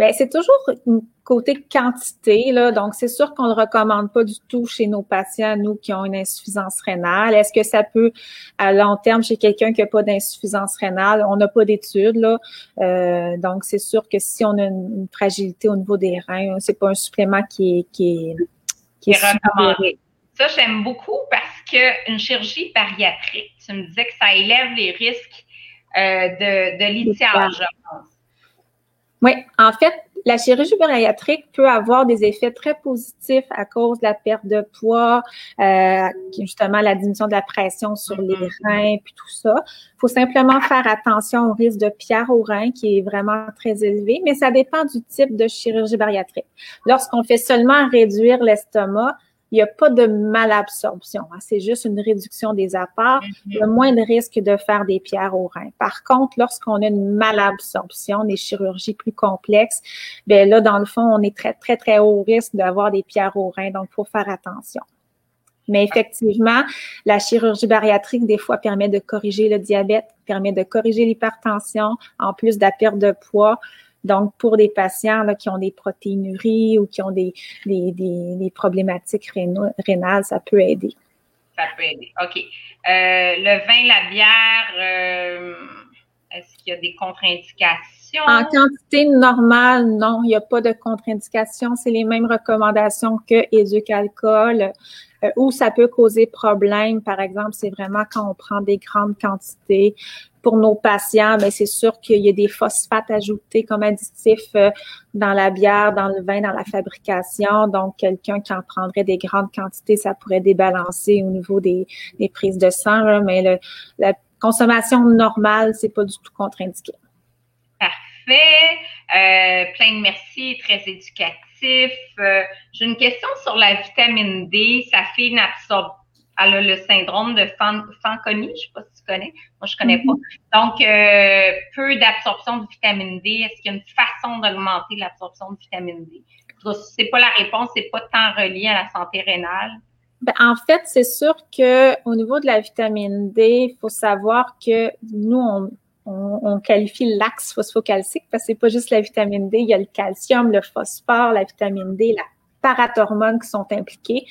Ben, c'est toujours une côté quantité, là. Donc, c'est sûr qu'on ne le recommande pas du tout chez nos patients, nous, qui ont une insuffisance rénale. Est-ce que ça peut, à long terme, chez quelqu'un qui n'a pas d'insuffisance rénale? On n'a pas d'études, là. Euh, donc, c'est sûr que si on a une, fragilité au niveau des reins, c'est pas un supplément qui est, qui est, qui est recommandé. Ça, j'aime beaucoup parce qu'une chirurgie bariatrique, tu me disais que ça élève les risques de, de pense. Oui, en fait, la chirurgie bariatrique peut avoir des effets très positifs à cause de la perte de poids, euh, justement la diminution de la pression sur les mm-hmm. reins, puis tout ça. Il faut simplement faire attention au risque de pierre au rein qui est vraiment très élevé, mais ça dépend du type de chirurgie bariatrique. Lorsqu'on fait seulement réduire l'estomac, il n'y a pas de malabsorption. Hein. C'est juste une réduction des apports. Il y a moins de risque de faire des pierres au rein. Par contre, lorsqu'on a une malabsorption, des chirurgies plus complexes, ben là, dans le fond, on est très, très, très haut risque d'avoir des pierres au rein. Donc, il faut faire attention. Mais effectivement, la chirurgie bariatrique, des fois, permet de corriger le diabète, permet de corriger l'hypertension, en plus de la perte de poids. Donc, pour des patients là, qui ont des protéinuries ou qui ont des, des, des, problématiques rénales, ça peut aider. Ça peut aider. OK. Euh, le vin, la bière, euh, est-ce qu'il y a des contre-indications? En quantité normale, non, il n'y a pas de contre-indications. C'est les mêmes recommandations que éduc-alcool. Euh, où ça peut causer problème, par exemple, c'est vraiment quand on prend des grandes quantités. Pour nos patients, mais ben, c'est sûr qu'il y a des phosphates ajoutés comme additifs euh, dans la bière, dans le vin, dans la fabrication. Donc, quelqu'un qui en prendrait des grandes quantités, ça pourrait débalancer au niveau des, prises de sang. mais la consommation normale, c'est pas du tout contre-indiqué. Parfait. Euh, plein de merci, très éducatif. Euh, j'ai une question sur la vitamine D. Fait une absorption. Elle a le syndrome de Fanconi, je sais pas tu connais. Moi, je ne connais pas. Mm-hmm. Donc, euh, peu d'absorption de vitamine D. Est-ce qu'il y a une façon d'augmenter l'absorption de vitamine D? C'est pas la réponse, c'est pas tant relié à la santé rénale. Ben, en fait, c'est sûr que au niveau de la vitamine D, il faut savoir que nous, on, on, qualifie l'axe phosphocalcique parce que c'est pas juste la vitamine D, il y a le calcium, le phosphore, la vitamine D, la parathormone qui sont impliquées.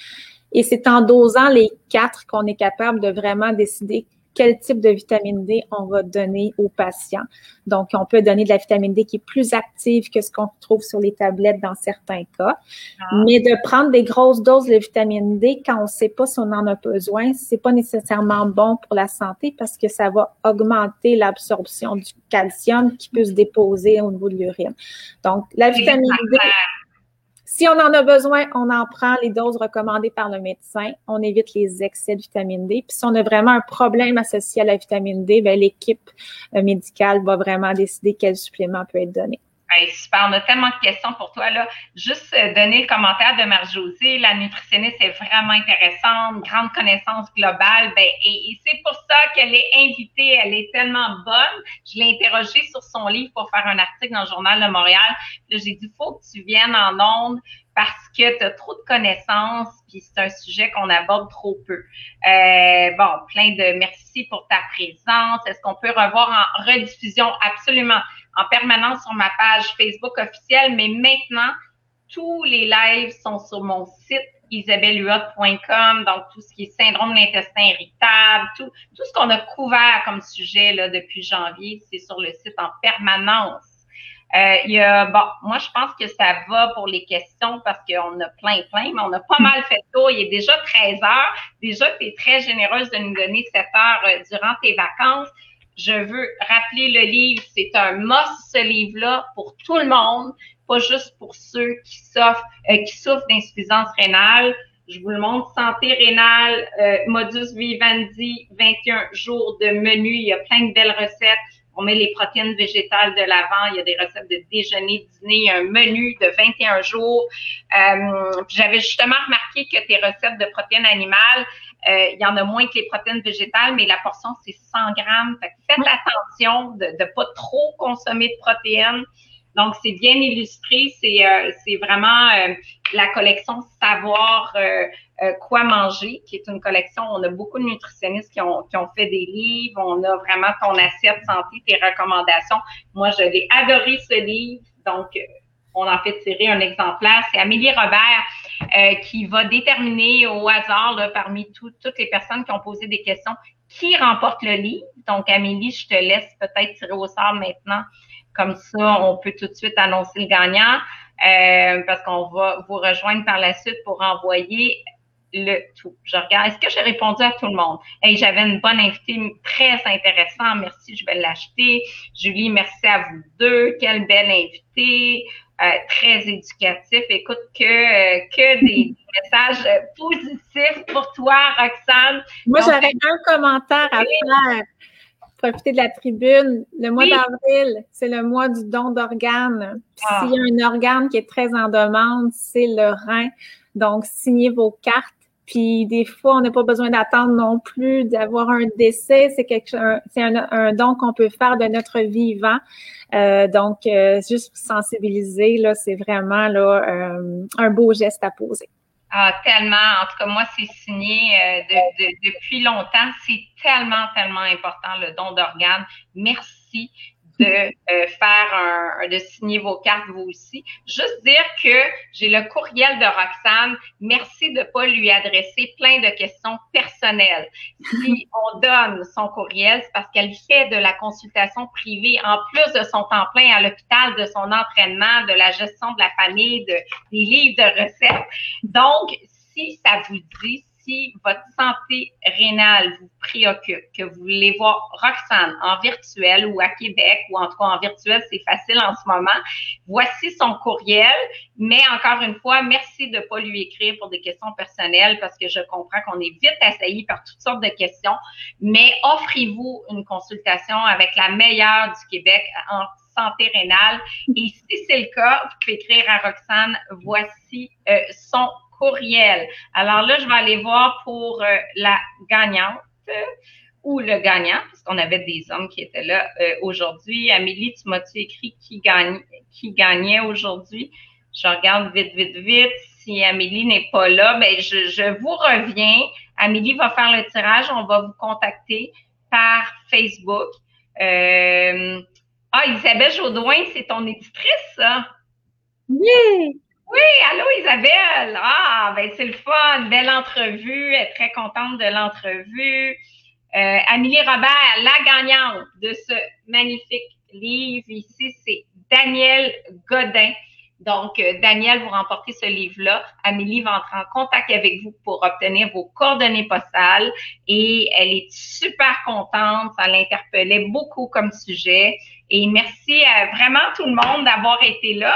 Et c'est en dosant les quatre qu'on est capable de vraiment décider quel type de vitamine D on va donner aux patients. Donc, on peut donner de la vitamine D qui est plus active que ce qu'on trouve sur les tablettes dans certains cas. Ah. Mais de prendre des grosses doses de vitamine D quand on ne sait pas si on en a besoin, c'est pas nécessairement bon pour la santé parce que ça va augmenter l'absorption du calcium qui peut se déposer au niveau de l'urine. Donc, la vitamine D. Si on en a besoin, on en prend les doses recommandées par le médecin. On évite les excès de vitamine D. Puis si on a vraiment un problème associé à la vitamine D, ben, l'équipe euh, médicale va vraiment décider quel supplément peut être donné super, on a tellement de questions pour toi. Là. Juste euh, donner le commentaire de Marie-Josée, la nutritionniste est vraiment intéressante, grande connaissance globale. Ben, et, c'est pour ça qu'elle est invitée, elle est tellement bonne. Je l'ai interrogée sur son livre pour faire un article dans le Journal de Montréal. Là, j'ai dit, faut que tu viennes en ondes parce que tu as trop de connaissances, puis c'est un sujet qu'on aborde trop peu. Euh, bon, plein de merci pour ta présence. Est-ce qu'on peut revoir en rediffusion? Absolument en permanence sur ma page Facebook officielle, mais maintenant, tous les lives sont sur mon site isabelluot.com, donc tout ce qui est syndrome de l'intestin irritable, tout, tout ce qu'on a couvert comme sujet là, depuis janvier, c'est sur le site en permanence. Euh, bon, moi, je pense que ça va pour les questions parce qu'on a plein, plein, mais on a pas mal fait tour. Il est déjà 13 heures. Déjà, tu es très généreuse de nous donner 7 heures euh, durant tes vacances. Je veux rappeler le livre, c'est un must ce livre-là pour tout le monde, pas juste pour ceux qui souffrent, euh, qui souffrent d'insuffisance rénale. Je vous le montre, santé rénale, euh, modus vivendi, 21 jours de menu, il y a plein de belles recettes. On met les protéines végétales de l'avant. Il y a des recettes de déjeuner, dîner, un menu de 21 jours. Euh, J'avais justement remarqué que tes recettes de protéines animales, euh, il y en a moins que les protéines végétales, mais la portion, c'est 100 grammes. Fait faites attention de ne pas trop consommer de protéines. Donc, c'est bien illustré. C'est euh, vraiment euh, la collection Savoir euh, quoi manger, qui est une collection. On a beaucoup de nutritionnistes qui ont, qui ont fait des livres. On a vraiment ton assiette santé, tes recommandations. Moi, je l'ai adoré ce livre. Donc, on en fait tirer un exemplaire. C'est Amélie Robert qui va déterminer au hasard là, parmi toutes les personnes qui ont posé des questions qui remporte le livre. Donc, Amélie, je te laisse peut-être tirer au sort maintenant comme ça, on peut tout de suite annoncer le gagnant euh, parce qu'on va vous rejoindre par la suite pour envoyer le tout. Je regarde. Est-ce que j'ai répondu à tout le monde? Hey, j'avais une bonne invitée très intéressante. Merci, je vais l'acheter. Julie, merci à vous deux. Quelle belle invitée. Euh, très éducatif. Écoute, que, euh, que des *laughs* messages positifs pour toi, Roxane. Moi, j'aurais un commentaire à faire profiter de la tribune. Le mois d'avril, c'est le mois du don d'organes. Ah. S'il y a un organe qui est très en demande, c'est le rein. Donc, signez vos cartes. Puis des fois, on n'a pas besoin d'attendre non plus d'avoir un décès. C'est quelque c'est un, don qu'on peut faire de notre vivant. Euh, donc, euh, juste pour sensibiliser, là, c'est vraiment là euh, un beau geste à poser. Ah, tellement. En tout cas, moi, c'est signé euh, de, depuis longtemps. C'est tellement, tellement important, le don d'organes. Merci de euh, faire un, de signer vos cartes vous aussi. Juste dire que j'ai le courriel de Roxane. Merci de pas lui adresser plein de questions personnelles. Si *laughs* on donne son courriel, c'est parce qu'elle fait de la consultation privée en plus de son temps plein à l'hôpital, de son entraînement, de la gestion de la famille, de, des livres de recettes. Donc, si ça vous dit, votre santé rénale vous préoccupe, que vous voulez voir Roxane en virtuel ou à Québec, ou en tout cas en virtuel, c'est facile en ce moment, voici son courriel. Mais encore une fois, merci de ne pas lui écrire pour des questions personnelles parce que je comprends qu'on est vite assailli par toutes sortes de questions. Mais offrez-vous une consultation avec la meilleure du Québec en santé rénale. Et si c'est le cas, vous pouvez écrire à Roxane, voici euh, son courriel. Alors là, je vais aller voir pour euh, la gagnante ou le gagnant, parce qu'on avait des hommes qui étaient là euh, aujourd'hui. Amélie, tu m'as-tu écrit qui, gagne, qui gagnait aujourd'hui? Je regarde vite, vite, vite. Si Amélie n'est pas là, ben je, vous reviens. Amélie va faire le tirage. On va vous contacter par Facebook. Euh, ah, Isabelle Jaudoin, c'est ton éditrice, ça? Oui! Oui, allô Isabelle. Ah, ben c'est le fun, belle entrevue, elle est très contente de l'entrevue. Euh, Amélie Robert, la gagnante de ce magnifique livre ici, c'est Daniel Godin. Donc, euh, Daniel, vous remportez ce livre-là. Amélie va entrer en contact avec vous pour obtenir vos coordonnées postales et elle est super contente. Ça l'interpellait beaucoup comme sujet. Et merci vraiment tout le monde d'avoir été là.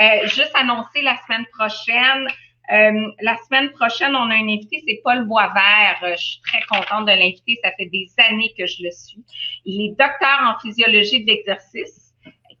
Euh, juste annoncer la semaine prochaine. Euh, la semaine prochaine, on a un invité, c'est Paul Boisvert. Euh, je suis très contente de l'inviter. Ça fait des années que je le suis. Il est docteur en physiologie de l'exercice,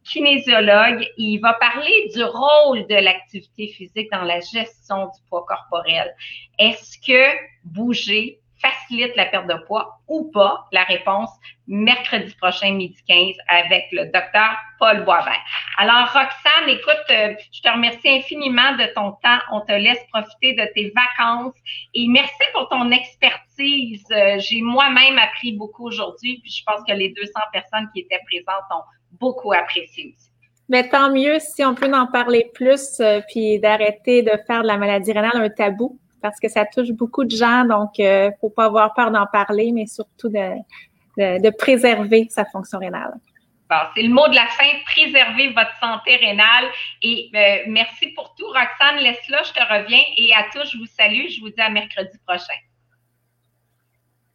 kinésiologue. Il va parler du rôle de l'activité physique dans la gestion du poids corporel. Est-ce que bouger facilite la perte de poids ou pas? La réponse, mercredi prochain, midi 15, avec le docteur Paul Boisvert. Alors, Roxane, écoute, euh, je te remercie infiniment de ton temps. On te laisse profiter de tes vacances et merci pour ton expertise. Euh, j'ai moi-même appris beaucoup aujourd'hui, puis je pense que les 200 personnes qui étaient présentes ont beaucoup apprécié aussi. Mais tant mieux si on peut en parler plus, euh, puis d'arrêter de faire de la maladie rénale un tabou parce que ça touche beaucoup de gens, donc il euh, ne faut pas avoir peur d'en parler, mais surtout de, préserver sa fonction rénale. C'est le mot de la fin, préserver votre santé rénale. Et euh, merci pour tout, Roxane. Laisse-la, je te reviens. Et à tous, je vous salue. Je vous dis à mercredi prochain.